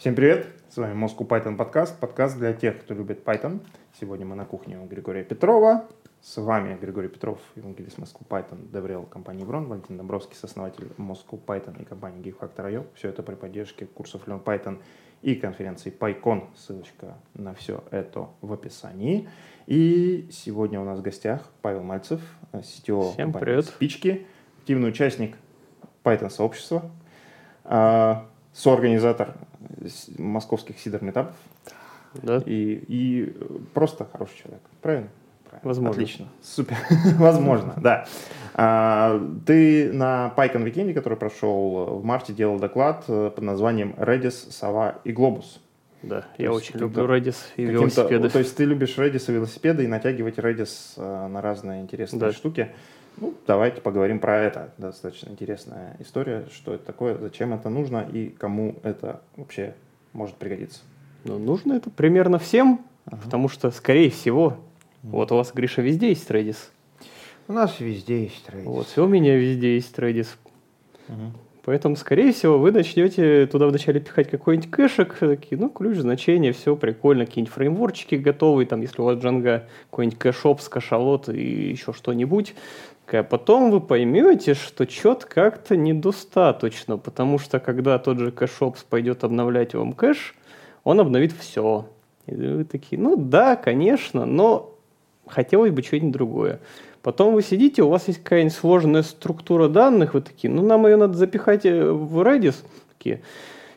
Всем привет! С вами Moscow Python подкаст. Подкаст для тех, кто любит Python. Сегодня мы на кухне у Григория Петрова. С вами Григорий Петров, евангелист Moscow Python, Деврел компании Брон, Валентин Добровский, сооснователь Moscow Python и компании GeekFactor.io. Все это при поддержке курсов Learn Python и конференции PyCon. Ссылочка на все это в описании. И сегодня у нас в гостях Павел Мальцев, CTO Всем привет. Спички, активный участник Python-сообщества, а, соорганизатор московских сидер-метапов Да? и, и просто хороший человек. Правильно? Правильно. Возможно. Отлично. Супер. Возможно, да. А, ты на PyCon Weekend, который прошел в марте, делал доклад э, под названием Redis, Сова и Глобус. Да, То я очень люблю Redis и велосипеды. То есть ты любишь Redis и велосипеды и натягивать Redis э, на разные интересные Да. штуки. Ну, давайте поговорим про это. Достаточно интересная история, что это такое, зачем это нужно и кому это вообще может пригодиться. Ну, нужно это примерно всем, Ага. потому что, скорее всего, вот у вас, Гриша, везде есть Redis. У нас везде есть Redis. Вот, и у меня везде есть Redis. Мгм. Поэтому, скорее всего, вы начнете туда вначале пихать какой-нибудь кэшек, такие, ну, ключ, значение, все прикольно, какие-нибудь фреймворчики готовые, там, если у вас Django, какой-нибудь кэшоп, кашалот и еще что-нибудь. А потом вы поймете, что что-то как-то недостаточно, потому что когда тот же кэшопс пойдет обновлять вам кэш, он обновит все. И вы такие, ну да, конечно, но хотелось бы что-нибудь другое. Потом вы сидите, у вас есть какая-нибудь сложная структура данных, вы такие, ну нам ее надо запихать э, в Redis, такие,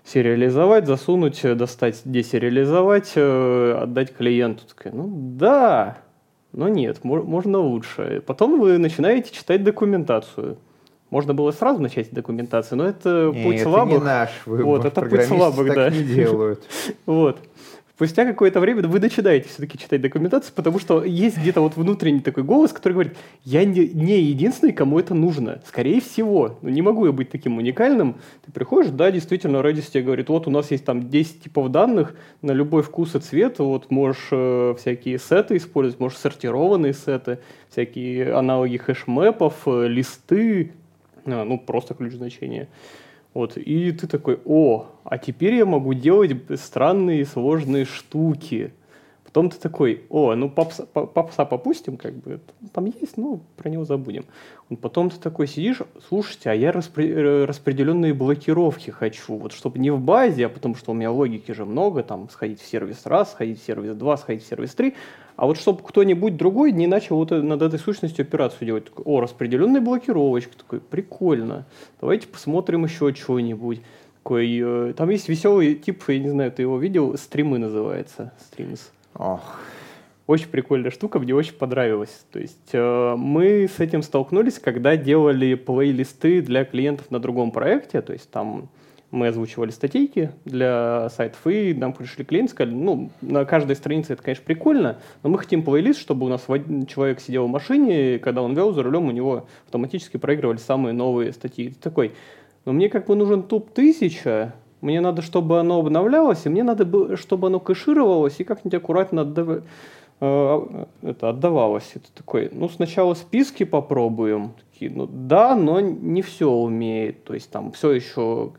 сериализовать, засунуть, э, достать, десериализовать, э, отдать клиенту. Такая, ну да, но нет, мо- можно лучше. Потом вы начинаете читать документацию. Можно было сразу начать с документации, но это Не, путь это слабых. не наш выбор. Вот, это путь слабых, так да. не делают. Вот. Спустя какое-то время вы начинаете все-таки читать документацию, потому что есть где-то вот внутренний такой голос, который говорит, я не, не единственный, кому это нужно. Скорее всего. Ну, не могу я быть таким уникальным. Ты приходишь, да, действительно, Redis тебе говорит, вот у нас есть там 10 типов данных на любой вкус и цвет, вот можешь э, всякие сеты использовать, можешь сортированные сеты, всякие аналоги хэшмэпов, э, листы, а, ну, просто ключ значения. Вот, и ты такой, о, а теперь я могу делать странные сложные штуки. Потом ты такой, о, ну попса, по- попса попустим, как бы, там есть, ну, про него забудем. Потом ты такой сидишь, слушайте, а я распре- э, распределенные блокировки хочу, вот чтобы не в базе, а потому что у меня логики же много, там, сходить в сервис раз, сходить в сервис два, сходить в сервис три, а вот чтобы кто-нибудь другой не начал вот над этой сущностью операцию делать. О, распределенная блокировочка, такой, прикольно. Давайте посмотрим еще чего-нибудь. Такой, э, там есть веселый тип, я не знаю, ты его видел, стримы называется, стримс. Ох, Очень прикольная штука, мне очень понравилась. То есть э, мы с этим столкнулись, когда делали плейлисты для клиентов на другом проекте. То есть там мы озвучивали статейки для сайтов, и нам пришли клиенты, сказали, ну, на каждой странице это, конечно, прикольно, но мы хотим плейлист, чтобы у нас человек сидел в машине, и когда он вел за рулем, у него автоматически проигрывали самые новые статьи. Ты такой, но мне как бы нужен топ 1000, мне надо, чтобы оно обновлялось, и мне надо, чтобы оно кэшировалось и как-нибудь аккуратно отдав- э, это, отдавалось. Это такой, ну, сначала списки попробуем. Такие, ну, да, но не все умеет. То есть там все еще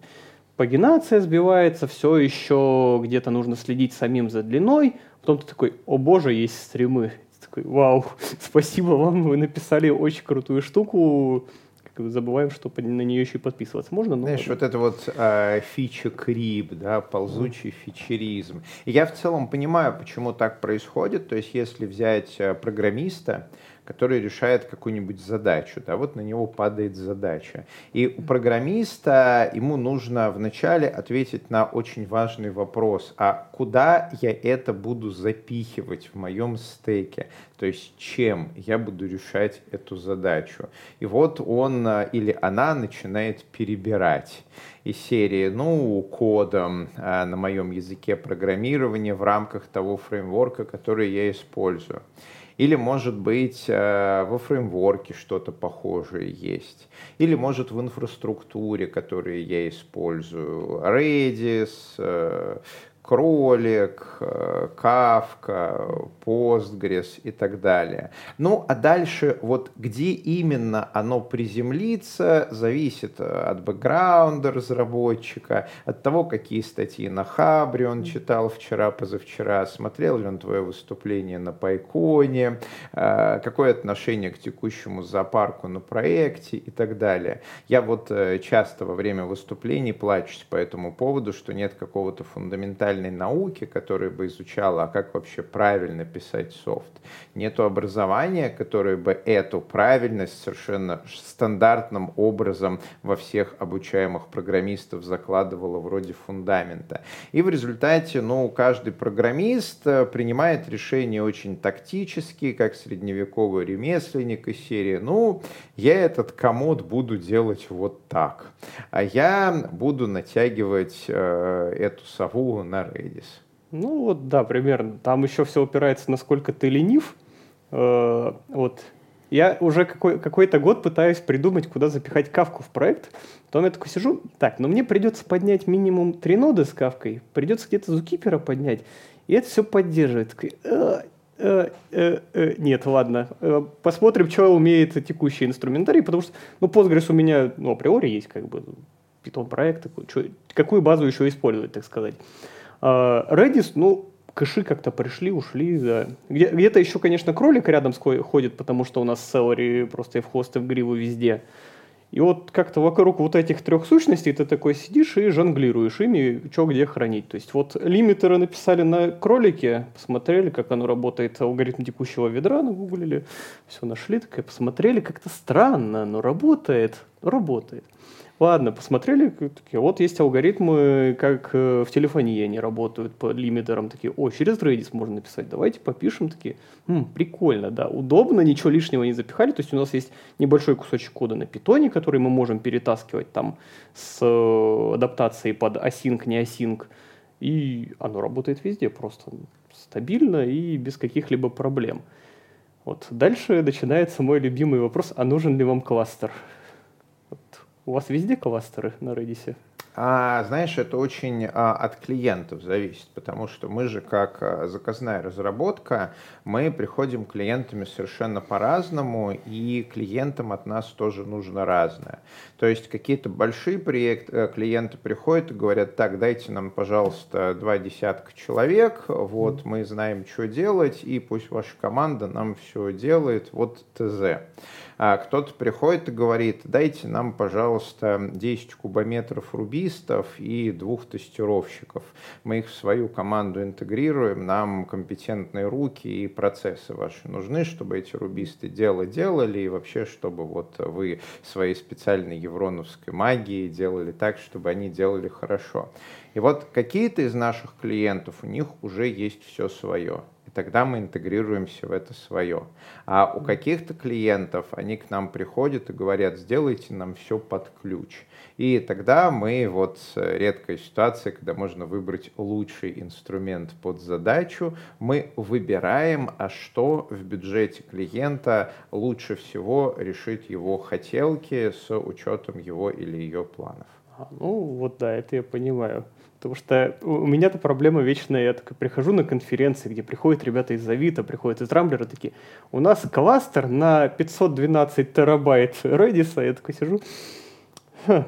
пагинация сбивается, все еще где-то нужно следить самим за длиной. Потом ты такой, о боже, есть стримы. Ты такой, вау, спасибо вам, вы написали очень крутую штуку. Как бы забываем, что на нее еще и подписываться можно. Ну, знаешь, ладно. вот это вот э, фича крип, да, ползучий фичеризм. И я в целом понимаю, почему так происходит. То есть, если взять э, программиста, который решает какую-нибудь задачу, да, вот на него падает задача. И у программиста ему нужно вначале ответить на очень важный вопрос, а куда я это буду запихивать в моем стеке? То есть чем я буду решать эту задачу? И вот он а, или она начинает перебирать из серии, ну, кодом а, на моем языке программирования в рамках того фреймворка, который я использую. Или, может быть, э, во фреймворке что-то похожее есть. Или, может, в инфраструктуре, которую я использую. Redis, кролик, э, кавка, Postgres и так далее. Ну, а дальше вот где именно оно приземлится, зависит от бэкграунда разработчика, от того, какие статьи на Хабре он читал вчера, позавчера, смотрел ли он твое выступление на Пайконе, э, какое отношение к текущему зоопарку на проекте и так далее. Я вот э, часто во время выступлений плачусь по этому поводу, что нет какого-то фундаментального фундаментальной науки, которая бы изучала, а как вообще правильно писать софт. Нету образования, которое бы эту правильность совершенно стандартным образом во всех обучаемых программистов закладывало вроде фундамента. И в результате, ну, каждый программист э, принимает решения очень тактические, как средневековый ремесленник из серии, ну, я этот комод буду делать вот так, а я буду натягивать э, эту сову на Redis. Ну вот, да, примерно. Там еще все упирается, насколько ты ленив. Э, вот. Я уже какой, какой-то год пытаюсь придумать, куда запихать кавку в проект. Потом я такой сижу, так, но мне придется поднять минимум три ноды с кавкой, придется где-то зукипера поднять, и это все поддерживает. Такой, э, э, нет, ладно, посмотрим, что умеет текущий инструментарий, потому что, ну, Postgres у меня, ну, априори есть, как бы, питон проект, какую базу еще использовать, так сказать. А, Redis, ну, кэши как-то пришли, ушли, да. Где- где-то еще, конечно, кролик рядом ходит, потому что у нас Celery просто и в хосты, в гриву везде. И вот как-то вокруг вот этих трех сущностей ты такой сидишь и жонглируешь ими, что где хранить. То есть вот лимитеры написали на кролике, посмотрели, как оно работает, алгоритм текущего ведра нагуглили, все нашли, такая посмотрели, как-то странно, но работает, работает. Ладно, посмотрели, такие, вот есть алгоритмы, как э, в телефонии они работают по лимитерам, такие, о, через Redis можно написать, давайте попишем, такие, М, прикольно, да, удобно, ничего лишнего не запихали, то есть у нас есть небольшой кусочек кода на питоне, который мы можем перетаскивать там с э, адаптацией под async, не async, и оно работает везде просто стабильно и без каких-либо проблем. Вот. Дальше начинается мой любимый вопрос, а нужен ли вам кластер? У вас везде кластеры на Redis? А, знаешь, это очень а, от клиентов зависит, потому что мы же как а, заказная разработка, мы приходим к клиентами совершенно по-разному, и клиентам от нас тоже нужно разное. То есть какие-то большие проекты, э, клиенты приходят и говорят, так, дайте нам, пожалуйста, два десятка человек, вот мы знаем, что делать, и пусть ваша команда нам все делает, вот ТЗ. А кто-то приходит и говорит, дайте нам, пожалуйста, 10 кубометров рубистов и двух тестировщиков. Мы их в свою команду интегрируем, нам компетентные руки и процессы ваши нужны, чтобы эти рубисты дело делали, и вообще, чтобы вот вы своей специальной евроновской магией делали так, чтобы они делали хорошо. И вот какие-то из наших клиентов, у них уже есть все свое тогда мы интегрируемся в это свое. А у каких-то клиентов они к нам приходят и говорят, сделайте нам все под ключ. И тогда мы, вот редкая ситуация, когда можно выбрать лучший инструмент под задачу, мы выбираем, а что в бюджете клиента лучше всего решить его хотелки с учетом его или ее планов. Ну, вот да, это я понимаю. Потому что у меня-то проблема вечная. Я так прихожу на конференции, где приходят ребята из Авито, приходят из Рамблера, такие, у нас кластер на 512 терабайт Redis. Я такой сижу, Ха,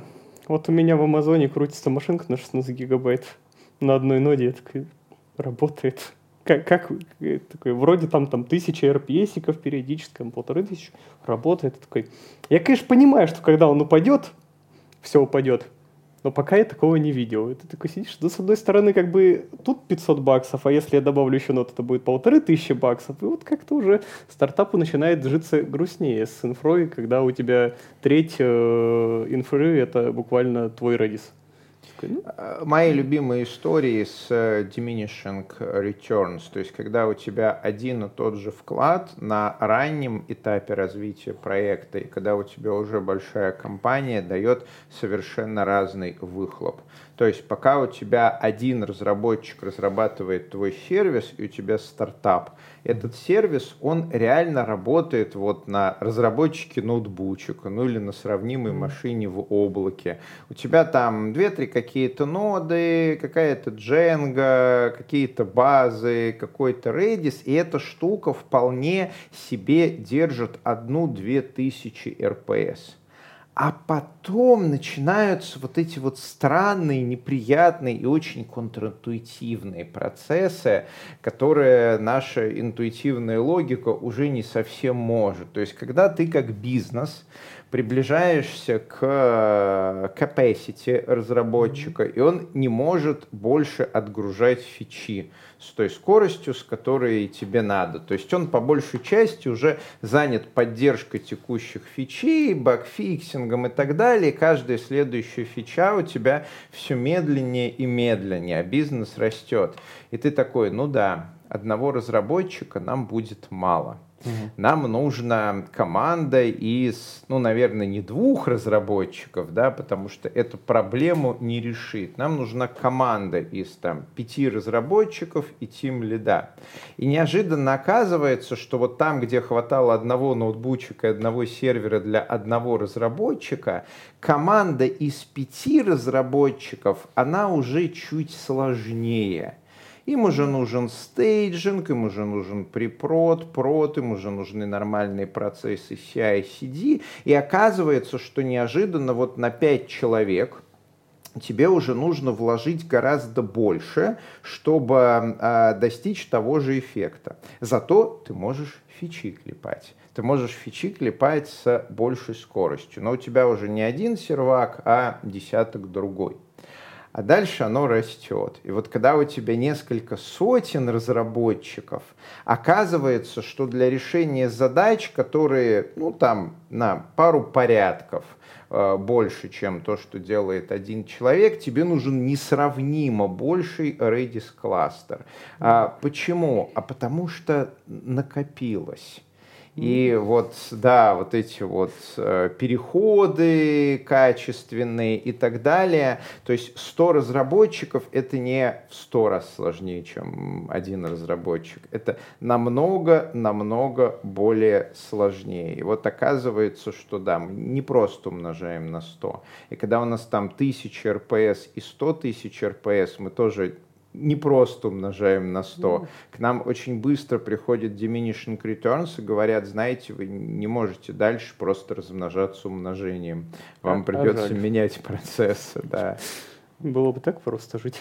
вот у меня в Амазоне крутится машинка на 16 гигабайт на одной ноде. Я такой, работает. Как, как такой, вроде там, там тысяча RPS-иков периодически, полторы тысячи, работает. Такой. Я, конечно, понимаю, что когда он упадет, все упадет, но пока я такого не видел. И ты такой сидишь, да, с одной стороны, как бы тут 500 баксов, а если я добавлю еще нот, это будет полторы тысячи баксов. И вот как-то уже стартапу начинает житься грустнее с инфрой, когда у тебя треть э, инфры — это буквально твой Redis. Ну. Э, мои любимые истории с э, diminishing returns, то есть когда у тебя один и тот же вклад на раннем этапе развития проекта, и когда у тебя уже большая компания дает совершенно разный выхлоп. То есть пока у тебя один разработчик разрабатывает твой сервис, и у тебя стартап, этот сервис, он реально работает вот на разработчике ноутбучика, ну или на сравнимой машине в облаке. У тебя там 2-3 какие-то ноды, какая-то Django, какие-то базы, какой-то Redis, и эта штука вполне себе держит одну-две тысячи RPS. А потом начинаются вот эти вот странные, неприятные и очень контринтуитивные процессы, которые наша интуитивная логика уже не совсем может. То есть, когда ты как бизнес приближаешься к э, capacity разработчика, и он не может больше отгружать фичи с той скоростью, с которой тебе надо. То есть он по большей части уже занят поддержкой текущих фичей, багфиксингом и так далее. Каждая следующая фича у тебя все медленнее и медленнее, а бизнес растет. И ты такой, ну да, одного разработчика нам будет мало. Угу. Нам нужна команда из, ну, наверное, не двух разработчиков, да, потому что эту проблему не решит. Нам нужна команда из там пяти разработчиков и тим лида. И неожиданно оказывается, что вот там, где хватало одного ноутбучика и одного сервера для одного разработчика, команда из пяти разработчиков, она уже чуть сложнее. Им уже нужен стейджинг, им уже нужен припрод, прод, им уже нужны нормальные процессы CI-CD. И оказывается, что неожиданно вот на 5 человек тебе уже нужно вложить гораздо больше, чтобы э, достичь того же эффекта. Зато ты можешь фичи клепать ты можешь фичи клепать с большей скоростью. Но у тебя уже не один сервак, а десяток другой а дальше оно растет. И вот когда у тебя несколько сотен разработчиков, оказывается, что для решения задач, которые, ну, там, на пару порядков э, больше, чем то, что делает один человек, тебе нужен несравнимо больший Redis кластер. А, почему? А потому что накопилось. И вот, да, вот эти вот э, переходы качественные и так далее. То есть 100 разработчиков — это не в 100 раз сложнее, чем один разработчик. Это намного-намного более сложнее. И вот оказывается, что да, мы не просто умножаем на 100. И когда у нас там 1000 РПС и 100 тысяч РПС, мы тоже не просто умножаем на 100. Mm. К нам очень быстро приходят diminishing returns и говорят, знаете, вы не можете дальше просто размножаться умножением. Вам а, придется а менять процессы. Да. Было бы так просто жить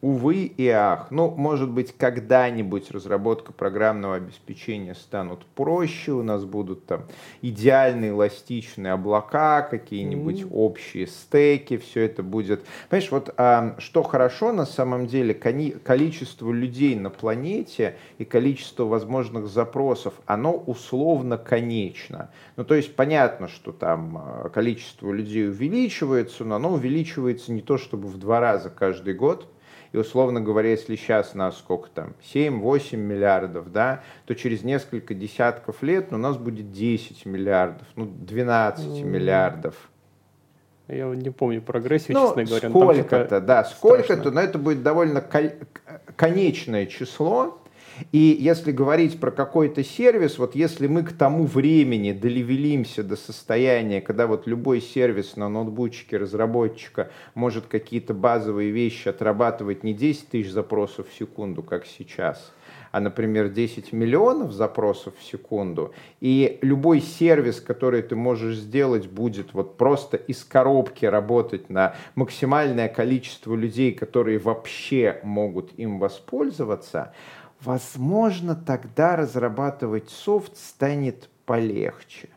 увы и ах. Ну, может быть, когда-нибудь разработка программного обеспечения станут проще, у нас будут там идеальные эластичные облака, какие-нибудь mm-hmm. общие стеки, все это будет. Понимаешь, вот а, что хорошо на самом деле, кони- количество людей на планете и количество возможных запросов, оно условно конечно. Ну, то есть понятно, что там а, количество людей увеличивается, но оно увеличивается не то чтобы в два раза каждый год, и условно говоря, если сейчас нас сколько там, 7-8 миллиардов, да, то через несколько десятков лет у нас будет 10 миллиардов, ну 12 mm. миллиардов. Я не помню прогрессию, ну, честно говоря. Сколько-то, да, сколько-то, но это будет довольно конечное число, и если говорить про какой-то сервис, вот если мы к тому времени долевелимся до состояния, когда вот любой сервис на ноутбучике разработчика может какие-то базовые вещи отрабатывать не 10 тысяч запросов в секунду, как сейчас, а, например, 10 миллионов запросов в секунду, и любой сервис, который ты можешь сделать, будет вот просто из коробки работать на максимальное количество людей, которые вообще могут им воспользоваться, возможно, тогда разрабатывать софт станет полегче,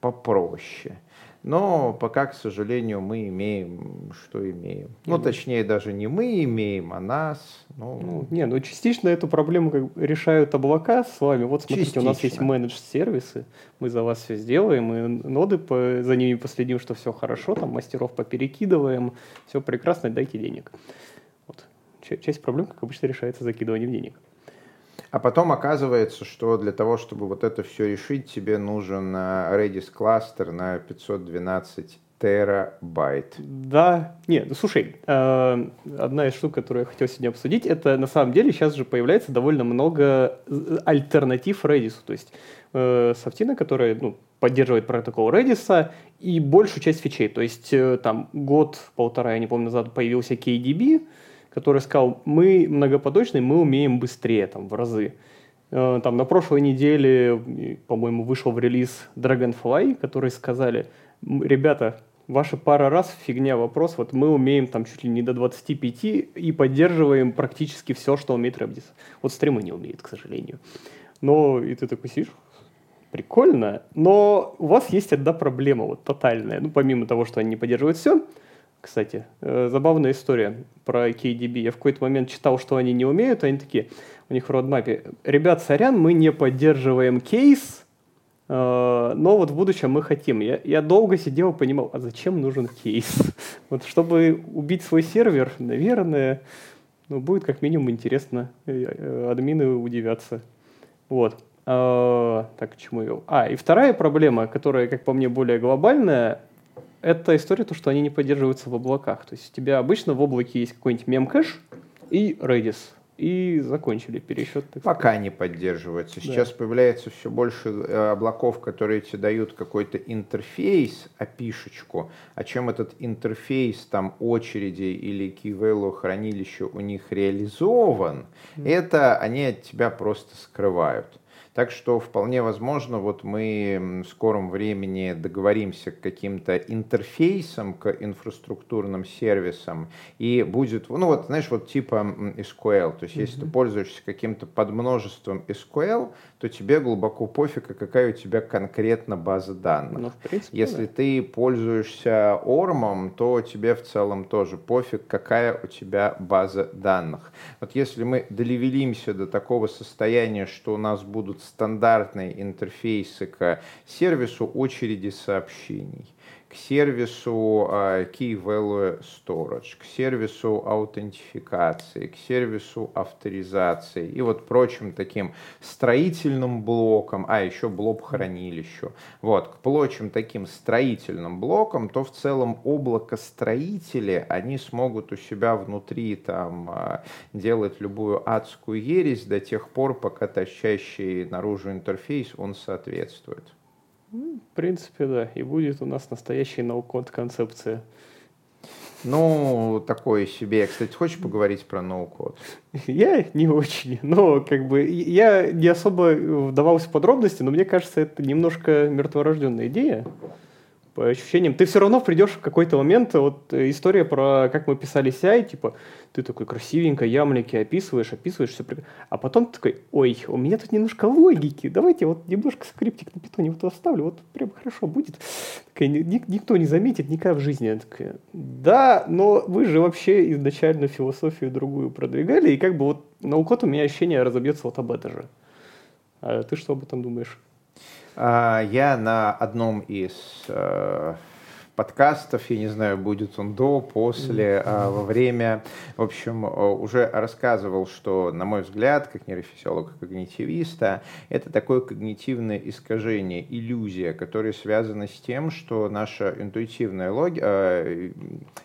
попроще. Но пока, к сожалению, мы имеем, что имеем. Ну, точнее, даже не мы имеем, а нас. Ну, ну не, ну частично эту проблему как решают облака с вами. Вот смотрите, частично. у нас есть менедж-сервисы, мы за вас все сделаем, мы ноды по, за ними последим, что все хорошо, там мастеров поперекидываем, все прекрасно, дайте денег. Вот. Часть проблем, как обычно, решается закидыванием денег. А потом оказывается, что для того, чтобы вот это все решить, тебе нужен э, Redis кластер на 512 терабайт. Да, нет, ну слушай, э, одна из штук, которую я хотел сегодня обсудить, это на самом деле сейчас же появляется довольно много альтернатив Redis. То есть э, софтина, которая ну, поддерживает протокол Redis и большую часть фичей. То есть э, там год-полтора, я не помню, назад появился KDB, который сказал, мы многопоточные, мы умеем быстрее, там, в разы. Э, там на прошлой неделе, по-моему, вышел в релиз Dragonfly, которые сказали, ребята, ваша пара раз фигня вопрос, вот мы умеем там чуть ли не до 25 и поддерживаем практически все, что умеет Redis. Вот стримы не умеет, к сожалению. Но и ты такой сидишь, прикольно, но у вас есть одна проблема, вот тотальная. Ну, помимо того, что они не поддерживают все, кстати, э, забавная история про KDB. Я в какой-то момент читал, что они не умеют, они такие, у них в родмапе, ребят, сорян, мы не поддерживаем кейс, э, но вот в будущем мы хотим. Я, я долго сидел и понимал, а зачем нужен кейс? вот чтобы убить свой сервер, наверное, ну, будет как минимум интересно, э, админы удивятся. Вот. А, так, к чему я А, и вторая проблема, которая, как по мне, более глобальная, это история, то, что они не поддерживаются в облаках. То есть у тебя обычно в облаке есть какой-нибудь мем-кэш и Redis. И закончили пересчет. Пока не поддерживается. Сейчас да. появляется все больше э, облаков, которые тебе дают какой-то интерфейс, опишечку. А чем этот интерфейс там очереди или key хранилища у них реализован, mm. это они от тебя просто скрывают. Так что вполне возможно, вот мы в скором времени договоримся к каким-то интерфейсам, к инфраструктурным сервисам, и будет, ну вот, знаешь, вот типа SQL, то есть mm-hmm. если ты пользуешься каким-то подмножеством SQL, то тебе глубоко пофиг, а какая у тебя конкретно база данных. Ну, в принципе, если да. ты пользуешься ORM, то тебе в целом тоже пофиг, какая у тебя база данных. Вот если мы долевелимся до такого состояния, что у нас будут стандартные интерфейсы к сервису очереди сообщений к сервису а, Key Value Storage, к сервису аутентификации, к сервису авторизации и вот прочим таким строительным блокам, а еще блок хранилищу, вот, к прочим таким строительным блокам, то в целом облако строители, они смогут у себя внутри там а, делать любую адскую ересь до тех пор, пока тащащий наружу интерфейс, он соответствует. В принципе, да. И будет у нас настоящий ноу-код концепция. Ну, такое себе. Кстати, хочешь поговорить про ноу-код? Я не очень. Но, как бы, я не особо вдавался в подробности, но мне кажется, это немножко мертворожденная идея по ощущениям. Ты все равно придешь в какой-то момент, вот история про как мы писали CI, типа, ты такой красивенько ямлики описываешь, описываешь все. А потом ты такой, ой, у меня тут немножко логики, давайте вот немножко скриптик на питоне вот оставлю, вот прям хорошо будет. Такая, никто не заметит никогда в жизни. Я такая, да, но вы же вообще изначально философию другую продвигали, и как бы вот на укот у меня ощущение разобьется вот об это же. А ты что об этом думаешь? А, я на одном из э, подкастов, я не знаю, будет он до, после, а, во время. В общем, уже рассказывал, что, на мой взгляд, как нейрофизиолога, когнитивиста, это такое когнитивное искажение, иллюзия, которая связана с тем, что наше интуитивное, логи... э,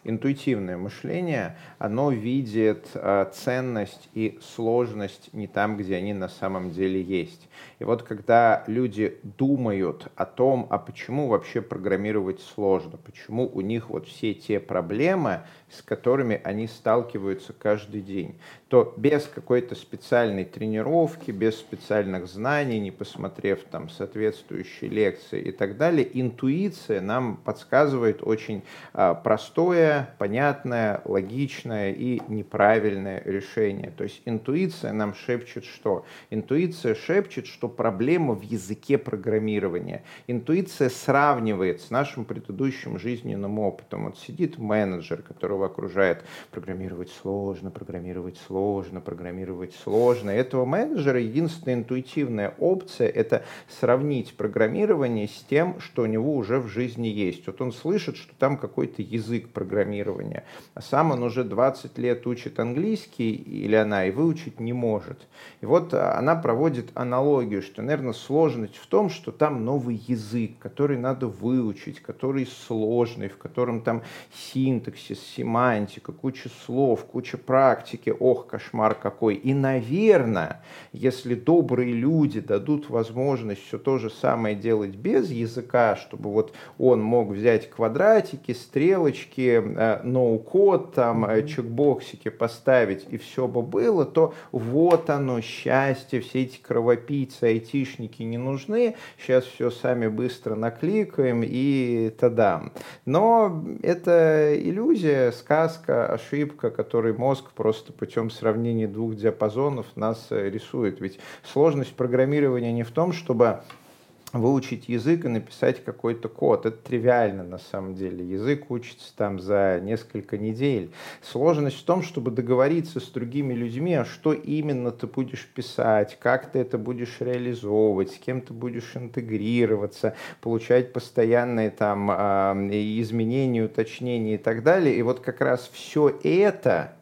интуитивное мышление, оно видит э, ценность и сложность не там, где они на самом деле есть. И вот когда люди думают о том, а почему вообще программировать сложно, почему у них вот все те проблемы, с которыми они сталкиваются каждый день, то без какой-то специальной тренировки, без специальных знаний, не посмотрев там соответствующие лекции и так далее, интуиция нам подсказывает очень а, простое, понятное, логичное и неправильное решение. То есть интуиция нам шепчет что? Интуиция шепчет, что проблема в языке программирования. Интуиция сравнивает с нашим предыдущим жизненным опытом. Вот сидит менеджер, которого окружает. Программировать сложно, программировать сложно, программировать сложно. И этого менеджера единственная интуитивная опция – это сравнить программирование с тем, что у него уже в жизни есть. Вот он слышит, что там какой-то язык программирования, а сам он уже 20 лет учит английский, или она, и выучить не может. И вот она проводит аналогию, что, наверное, сложность в том, что там новый язык, который надо выучить, который сложный, в котором там синтаксис, семантика, куча слов, куча практики. Ох, кошмар какой. И, наверное, если добрые люди дадут возможность все то же самое делать без языка, чтобы вот он мог взять квадратики, стрелочки, ноу-код, там, mm-hmm. чекбоксики поставить, и все бы было, то вот оно, счастье, все эти кровопийцы, айтишники не нужны, сейчас все сами быстро накликаем и тадам. Но это иллюзия, сказка, ошибка, которой мозг просто путем сравнения двух диапазонов нас рисует. Ведь сложность программирования не в том, чтобы выучить язык и написать какой-то код. Это тривиально на самом деле. Язык учится там за несколько недель. Сложность в том, чтобы договориться с другими людьми, а что именно ты будешь писать, как ты это будешь реализовывать, с кем ты будешь интегрироваться, получать постоянные там а, изменения, уточнения и так далее. И вот как раз все это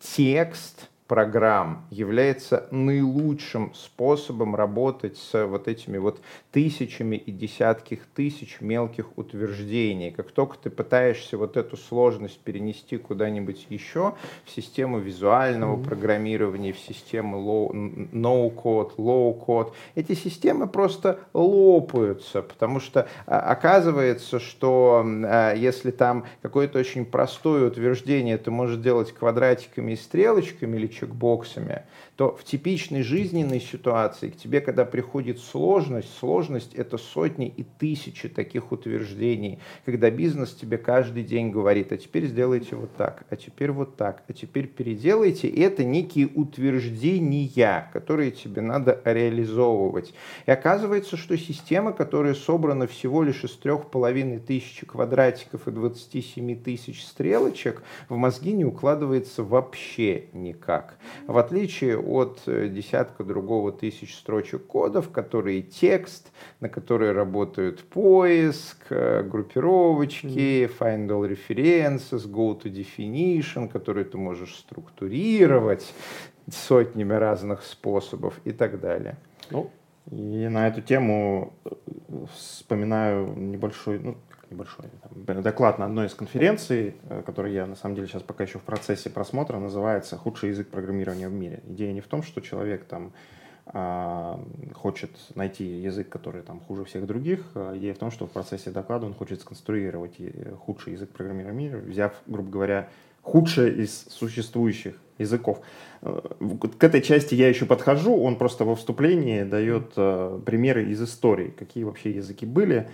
текст – программ является наилучшим способом работать с вот этими вот тысячами и десятки тысяч мелких утверждений. Как только ты пытаешься вот эту сложность перенести куда-нибудь еще в систему визуального mm-hmm. программирования, в систему no-code, low-code, эти системы просто лопаются, потому что а, оказывается, что а, если там какое-то очень простое утверждение ты можешь делать квадратиками и стрелочками или чекбоксами, то в типичной жизненной ситуации к тебе, когда приходит сложность, сложность это сотни и тысячи таких утверждений, когда бизнес тебе каждый день говорит, а теперь сделайте вот так, а теперь вот так, а теперь переделайте. И это некие утверждения, которые тебе надо реализовывать. И оказывается, что система, которая собрана всего лишь из трех половиной тысячи квадратиков и 27 тысяч стрелочек, в мозги не укладывается вообще никак. В отличие от э, десятка другого тысяч строчек кодов, которые текст, на которые работают поиск, э, группировочки, find all references, go to definition, которые ты можешь структурировать сотнями разных способов и так далее. Ну, и на эту тему э, вспоминаю небольшой, ну, небольшой там, доклад на одной из конференций, э, который я на самом деле сейчас пока еще в процессе просмотра, называется «Худший язык программирования в мире». Идея не в том, что человек там а, хочет найти язык, который там хуже всех других. А идея в том, что в процессе доклада он хочет сконструировать э, худший язык программирования взяв, грубо говоря, худшее из существующих языков. Э, к этой части я еще подхожу, он просто во вступлении дает примеры из истории, какие вообще языки были,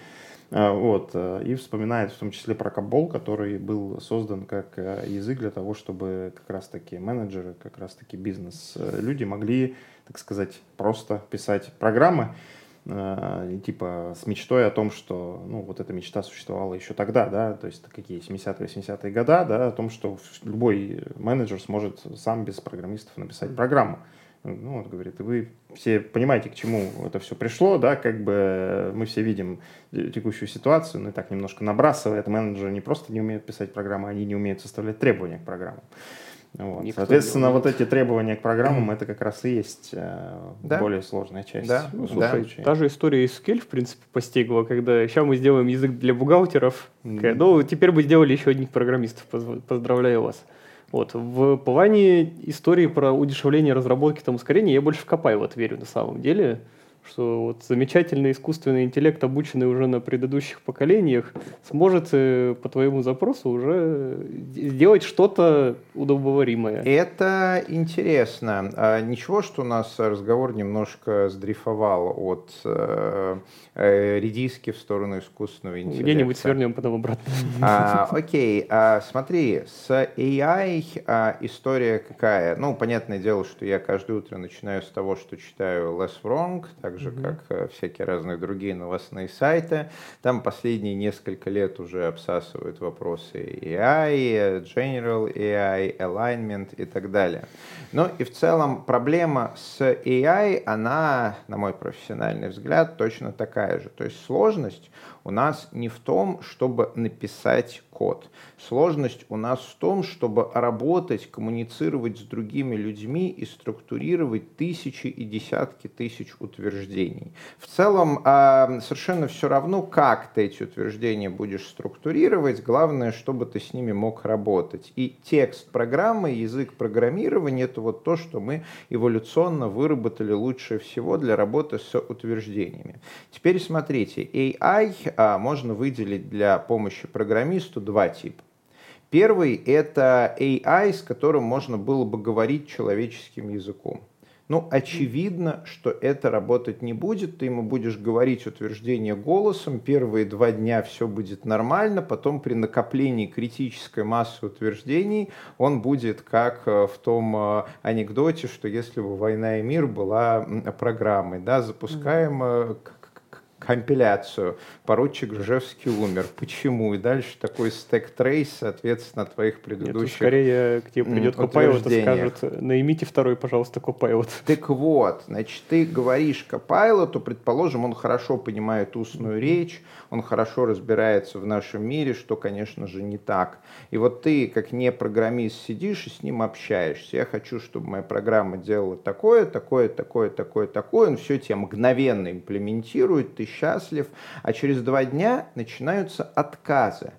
а, вот, э, и вспоминает в том числе про Кабол, который был создан как э, язык для того, чтобы как раз-таки менеджеры, как раз-таки бизнес-люди могли, так сказать, просто писать программы, э, типа с мечтой о том, что, ну, вот эта мечта существовала еще тогда, да, то есть какие 70-е, 80-е года, да, о том, что любой менеджер сможет сам без программистов написать программу. Ну, вот говорит, и вы все понимаете, к чему это все пришло, да, как бы мы все видим текущую ситуацию, ну и так немножко набрасывает, менеджеры не просто не умеют писать программы, они не умеют составлять требования к программам. Вот. Соответственно, вот эти требования к программам, это как раз и есть э, да? более сложная часть. Да. Ну, слушай, да. та же история из Scale, в принципе, постигла, когда сейчас мы сделаем язык для бухгалтеров, mm-hmm. ну, теперь бы сделали еще одних программистов, поздравляю вас. Вот. В плане истории про удешевление разработки, там, ускорение, я больше в Копаева верю на самом деле что вот замечательный искусственный интеллект, обученный уже на предыдущих поколениях, сможет э, по твоему запросу уже сделать что-то удобоваримое. Это интересно. А ничего, что у нас разговор немножко сдрифовал от э, э, редиски в сторону искусственного интеллекта. Где-нибудь свернем потом обратно. А, окей, а, смотри, с AI а, история какая? Ну, понятное дело, что я каждое утро начинаю с того, что читаю Less Wrong, так же, mm-hmm. как э, всякие разные другие новостные сайты. Там последние несколько лет уже обсасывают вопросы AI, General AI, Alignment и так далее. Ну и в целом проблема с AI, она, на мой профессиональный взгляд, точно такая же. То есть сложность у нас не в том, чтобы написать код. Сложность у нас в том, чтобы работать, коммуницировать с другими людьми и структурировать тысячи и десятки тысяч утверждений. В целом а, совершенно все равно, как ты эти утверждения будешь структурировать, главное, чтобы ты с ними мог работать. И текст программы, язык программирования – это вот то, что мы эволюционно выработали лучше всего для работы с утверждениями. Теперь смотрите, AI можно выделить для помощи программисту два типа. Первый – это AI, с которым можно было бы говорить человеческим языком. Ну, очевидно, что это работать не будет. Ты ему будешь говорить утверждение голосом. Первые два дня все будет нормально. Потом при накоплении критической массы утверждений он будет как э, в том э, анекдоте, что если бы «Война и мир» была программой, да, запускаем компиляцию. Поручик Ржевский умер. Почему? И дальше такой стек трейс, соответственно, твоих предыдущих Нет, скорее к тебе придет Copilot и скажет, наймите второй, пожалуйста, Copilot. Так вот, значит, ты говоришь Copilot, предположим, он хорошо понимает устную речь, он хорошо разбирается в нашем мире, что, конечно же, не так. И вот ты, как не программист, сидишь и с ним общаешься. Я хочу, чтобы моя программа делала такое, такое, такое, такое, такое. Он все тебе мгновенно имплементирует, ты счастлив. А через два дня начинаются отказы.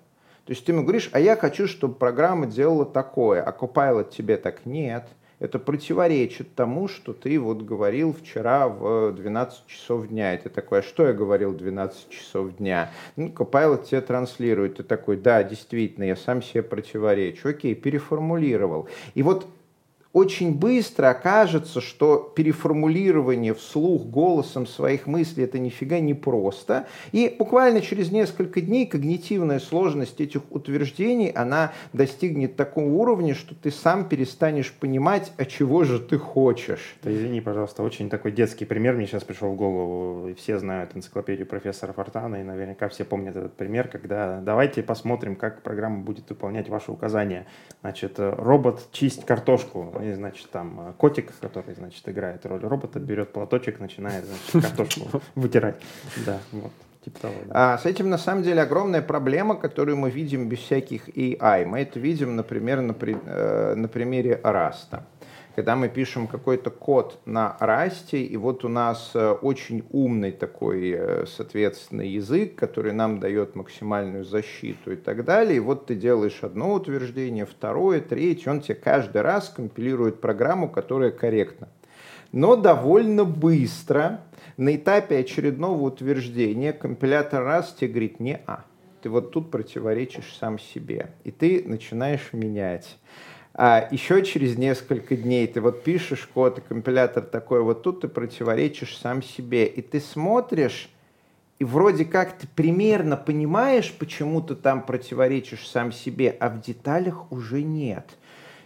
То есть ты ему говоришь, а я хочу, чтобы программа делала такое, а Copilot тебе так нет – это противоречит тому, что ты вот говорил вчера в 12 часов дня. Это такое, а что я говорил в 12 часов дня? Ну, Copilot тебе транслирует. Ты такой, да, действительно, я сам себе противоречу. Окей, переформулировал. И вот очень быстро окажется, что переформулирование вслух голосом своих мыслей это нифига не просто. И буквально через несколько дней когнитивная сложность этих утверждений, она достигнет такого уровня, что ты сам перестанешь понимать, а чего же ты хочешь. Да, извини, пожалуйста, очень такой детский пример мне сейчас пришел в голову. Все знают энциклопедию профессора Фортана, и наверняка все помнят этот пример, когда давайте посмотрим, как программа будет выполнять ваши указания. Значит, робот чисть картошку и, значит, там э, котик, который, значит, играет роль робота, берет платочек, начинает, значит, картошку вытирать. Да, вот. Типа того, да. а, с этим на самом деле огромная проблема, которую мы видим без всяких AI. Мы это видим, например, на, при, э, на примере Раста когда мы пишем какой-то код на расте, и вот у нас э, очень умный такой, э, соответственно, язык, который нам дает максимальную защиту и так далее, и вот ты делаешь одно утверждение, второе, третье, он тебе каждый раз компилирует программу, которая корректна. Но довольно быстро на этапе очередного утверждения компилятор раз тебе говорит не а. Ты вот тут противоречишь сам себе. И ты начинаешь менять. А еще через несколько дней ты вот пишешь код, и компилятор такой, вот тут ты противоречишь сам себе, и ты смотришь, и вроде как ты примерно понимаешь, почему ты там противоречишь сам себе, а в деталях уже нет.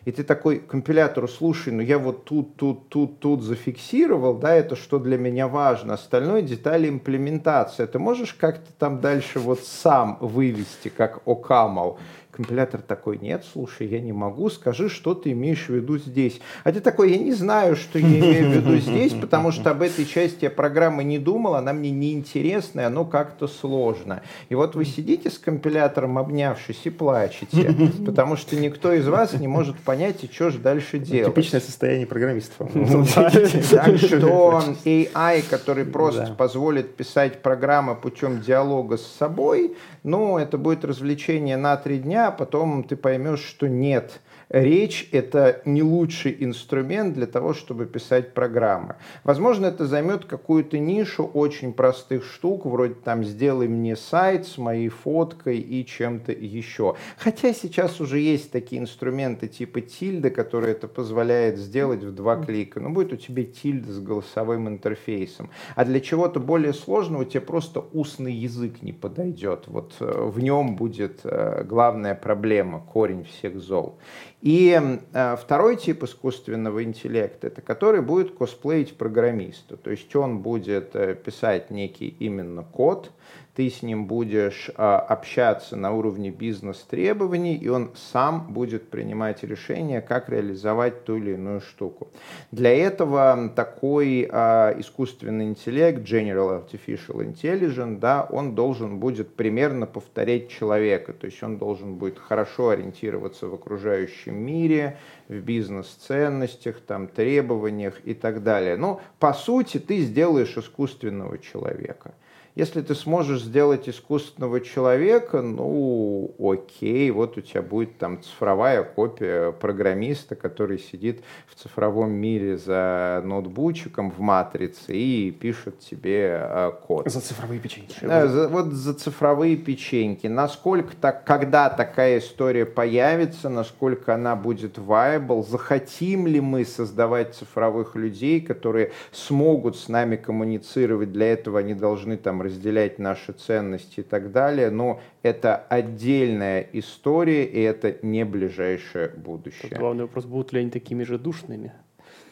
И ты такой компилятору, слушай, ну я вот тут, тут, тут, тут зафиксировал, да, это что для меня важно, остальное детали имплементации. Ты можешь как-то там дальше вот сам вывести, как OCaml, Компилятор такой, нет, слушай, я не могу, скажи, что ты имеешь в виду здесь. А ты такой, я не знаю, что я имею в виду здесь, потому что об этой части программы не думал, она мне неинтересна, и оно как-то сложно. И вот вы сидите с компилятором, обнявшись, и плачете, потому что никто из вас не может понять, и что же дальше делать. Типичное состояние программистов. Так что AI, который просто позволит писать программы путем диалога с собой, ну, это будет развлечение на три дня, а потом ты поймешь, что нет – речь – это не лучший инструмент для того, чтобы писать программы. Возможно, это займет какую-то нишу очень простых штук, вроде там «сделай мне сайт с моей фоткой и чем-то еще». Хотя сейчас уже есть такие инструменты типа тильда, которые это позволяет сделать в два клика. Но будет у тебя тильда с голосовым интерфейсом. А для чего-то более сложного тебе просто устный язык не подойдет. Вот э, в нем будет э, главная проблема, корень всех зол. И э, второй тип искусственного интеллекта, это который будет косплеить программиста. То есть он будет э, писать некий именно код, ты с ним будешь а, общаться на уровне бизнес-требований, и он сам будет принимать решение, как реализовать ту или иную штуку. Для этого такой а, искусственный интеллект, General Artificial Intelligence, да, он должен будет примерно повторять человека, то есть он должен будет хорошо ориентироваться в окружающем мире, в бизнес-ценностях, там, требованиях и так далее. Ну, по сути, ты сделаешь искусственного человека. Если ты сможешь сделать искусственного человека, ну, окей, вот у тебя будет там цифровая копия программиста, который сидит в цифровом мире за ноутбучиком в матрице и пишет тебе э, код. За цифровые печеньки. Да, за, вот за цифровые печеньки. Насколько так, когда такая история появится, насколько она будет viable, захотим ли мы создавать цифровых людей, которые смогут с нами коммуницировать, для этого они должны там разделять наши ценности и так далее, но это отдельная история, и это не ближайшее будущее. Тут главный вопрос, будут ли они такими же душными?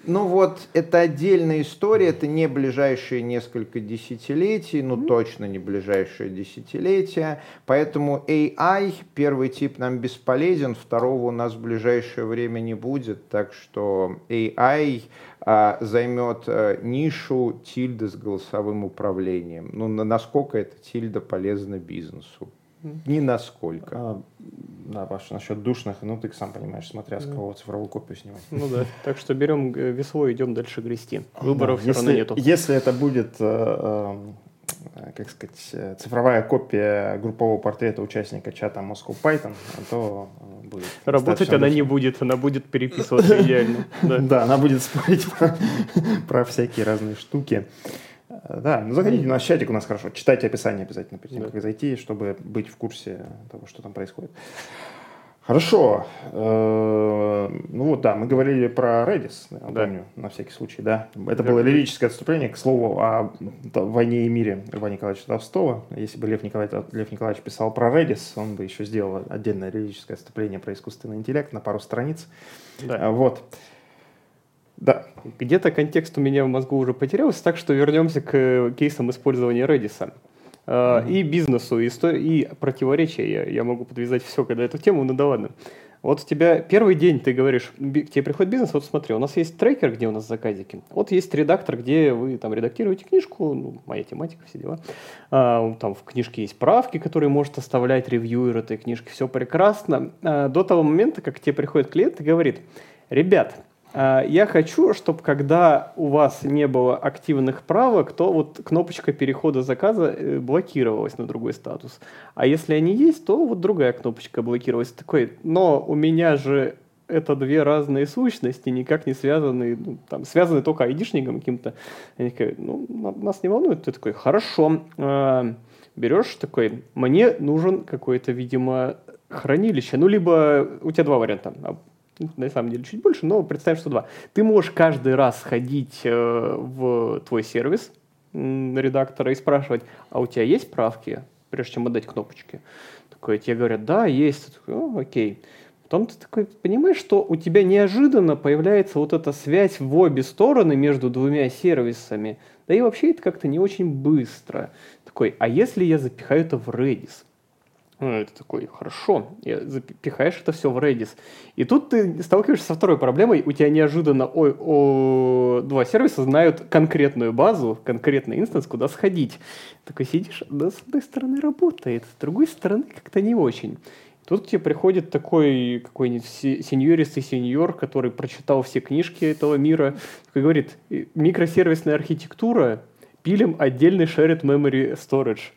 Ну вот, это отдельная история, это не ближайшие несколько десятилетий, ну точно не ближайшие десятилетия. Поэтому AI, первый тип нам бесполезен, второго у нас в ближайшее время не будет. Так что AI займет а, нишу тильды с голосовым управлением. Ну, на, насколько эта тильда полезна бизнесу? Ни насколько. А, да, Паша, насчет душных, ну ты сам понимаешь, смотря с кого цифровую копию снимать. Ну да, так что берем э, весло и идем дальше грести. Выборов да, все если, равно нету. Если это будет, э, э, как сказать, э, цифровая копия группового портрета участника чата Moscow Python, то э, будет. Работать она не будет, она будет переписываться идеально. Да, она будет спорить про всякие разные штуки. Да, ну заходите на наш чатик, у нас хорошо. Читайте описание обязательно перед тем, как зайти, чтобы быть в курсе того, что там происходит. Хорошо. Э, ну вот, да, мы говорили про Redis, я да. помню, на всякий случай, да. Это было лирическое отступление, к слову, о войне и мире Льва Николаевича Толстого. Если бы Лев Николаевич, Лев Николаевич писал про Redis, он бы еще сделал отдельное лирическое отступление про искусственный интеллект на пару страниц. Да. Вот. Да. Где-то контекст у меня в мозгу уже потерялся, так что вернемся к кейсам использования Redis. Mm-hmm. И бизнесу, и, и противоречия. Я, я могу подвязать все, когда эту тему, ну да ладно. Вот у тебя первый день, ты говоришь, к тебе приходит бизнес, вот смотри, у нас есть трекер, где у нас заказики, вот есть редактор, где вы там редактируете книжку, ну, моя тематика, все дела. А, там в книжке есть правки, которые может оставлять ревьюер этой книжки, все прекрасно. А, до того момента, как к тебе приходит клиент и говорит, ребят, я хочу, чтобы когда у вас не было активных правок, то вот кнопочка перехода заказа э, блокировалась на другой статус. А если они есть, то вот другая кнопочка блокировалась. Такой, но у меня же это две разные сущности, никак не связаны, ну, там, связаны только айдишником каким-то. Они такие, ну, нас не волнует. Ты такой, хорошо. А, берешь такой, мне нужен какой-то, видимо, хранилище. Ну, либо у тебя два варианта на самом деле чуть больше, но представим, что два. Ты можешь каждый раз ходить э, в твой сервис редактора и спрашивать, а у тебя есть правки, прежде чем отдать кнопочки? Такое, тебе говорят, да, есть. Такой, О, окей. Потом ты такой понимаешь, что у тебя неожиданно появляется вот эта связь в обе стороны между двумя сервисами. Да и вообще это как-то не очень быстро. Такой, а если я запихаю это в Redis? Ну, это такой, хорошо, запихаешь это все в Redis. И тут ты сталкиваешься со второй проблемой, у тебя неожиданно ой, о, два сервиса знают конкретную базу, конкретный инстанс, куда сходить. Такой сидишь, да, с одной стороны работает, с другой стороны как-то не очень. Тут тебе приходит такой какой-нибудь сеньористый сеньор, который прочитал все книжки этого мира, и говорит, микросервисная архитектура, пилим отдельный shared memory storage.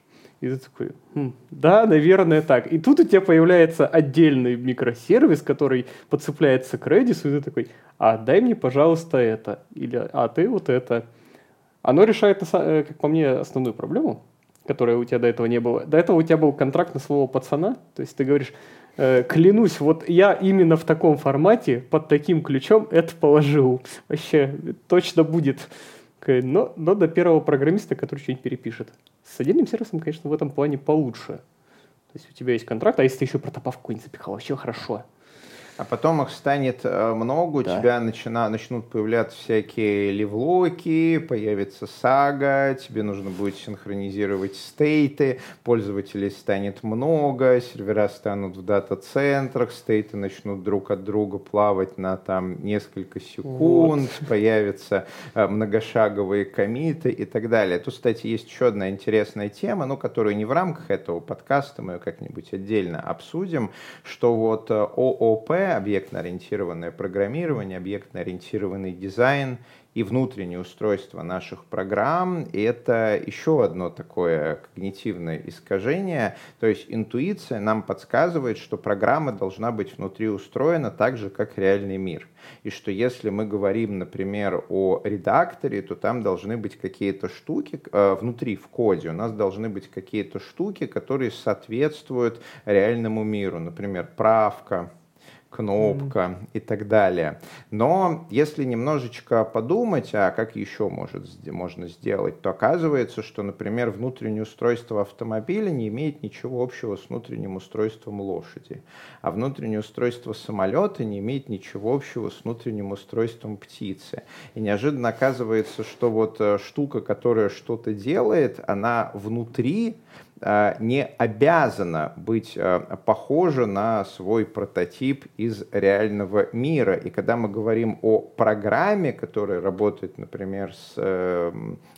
И ты такой, хм, да, наверное, так. И тут у тебя появляется отдельный микросервис, который подцепляется к Redis, и ты такой, а дай мне, пожалуйста, это. Или, а ты вот это. Оно решает, э, как по мне, основную проблему, которая у тебя до этого не было. До этого у тебя был контракт на слово пацана, то есть ты говоришь, э, клянусь, вот я именно в таком формате, под таким ключом это положил. Вообще, точно будет. Но, но до первого программиста, который что-нибудь перепишет. С отдельным сервисом, конечно, в этом плане получше. То есть у тебя есть контракт, а если ты еще протопав какой-нибудь запихал, вообще хорошо. А потом их станет э, много, Да. у тебя начина, начнут появляться всякие ливлоки, появится сага, тебе нужно будет синхронизировать стейты, пользователей станет много, сервера станут в дата-центрах, стейты начнут друг от друга плавать на там несколько секунд, появятся э, многошаговые комиты и так далее. Тут, кстати, есть еще одна интересная тема, ну, которую не в рамках этого подкаста, мы ее как-нибудь отдельно обсудим, что вот э, Объектно-ориентированное программирование, объектно-ориентированный дизайн и внутреннее устройство наших программ – это еще одно такое когнитивное искажение. То есть интуиция нам подсказывает, что программа должна быть внутри устроена так же, как реальный мир. И что если мы говорим, например, о редакторе, то там должны быть какие-то штуки э, внутри, в коде, у нас должны быть какие-то штуки, которые соответствуют реальному миру. Например, правка, кнопка и так далее. Но если немножечко подумать, а как еще может, можно сделать, то оказывается, что, например, внутреннее устройство автомобиля не имеет ничего общего с внутренним устройством лошади, а внутреннее устройство самолета не имеет ничего общего с внутренним устройством птицы. И неожиданно оказывается, что вот э, штука, которая что-то делает, она внутри не обязана быть э, похожа на свой прототип из реального мира. И когда мы говорим о программе, которая работает, например, с э,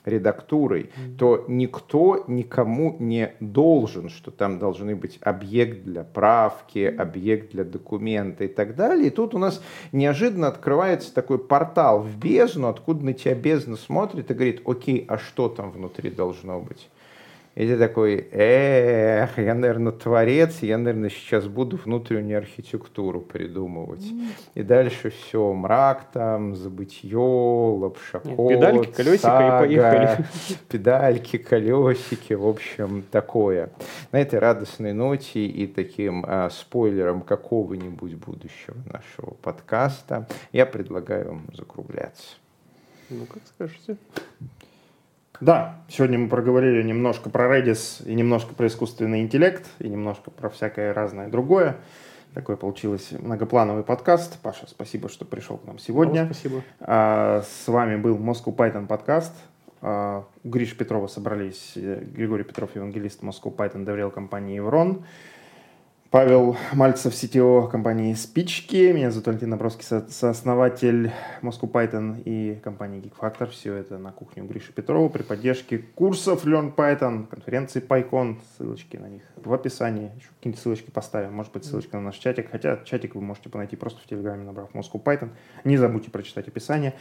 редактурой, то никто никому не должен, что там должны быть объект для правки, объект для документа и так далее. И тут у нас неожиданно открывается такой портал в бездну, откуда на тебя бездна смотрит и говорит, окей, а что там внутри должно быть? И ты такой, эх, я, наверное, творец, я, наверное, сейчас буду внутреннюю архитектуру придумывать. И дальше все, мрак там, забытье, лапшакот, педальки, колесико и сага, поехали. Педальки, колесики, в общем, такое. На этой радостной ноте и таким а, спойлером какого-нибудь будущего нашего подкаста я предлагаю вам закругляться. Ну, как скажете. Да, сегодня мы проговорили немножко про Redis и немножко про искусственный интеллект и немножко про всякое разное другое. Такой получился многоплановый подкаст. Паша, спасибо, что пришел к нам сегодня. Вам спасибо. А, С вами был Moscow Python подкаст. А, У Гриши Петрова собрались э, Григорий Петров, евангелист Moscow Python, доверял компании Еврон. Павел Мальцев, CTO компании Спички. Меня зовут Валентин Набровский, со- сооснователь Moscow Python и компании Geek Factor. Все это на кухню Гриши Петрова при поддержке курсов Learn Python, конференции PyCon. Ссылочки на них в описании. Еще какие-нибудь ссылочки поставим. Может быть, ссылочка на наш чатик. Хотя чатик вы можете найти просто в Телеграме, набрав Moscow Python. Не забудьте прочитать описание.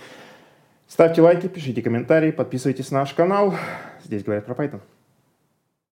Ставьте лайки, пишите комментарии, подписывайтесь на наш канал. Здесь говорят про Python.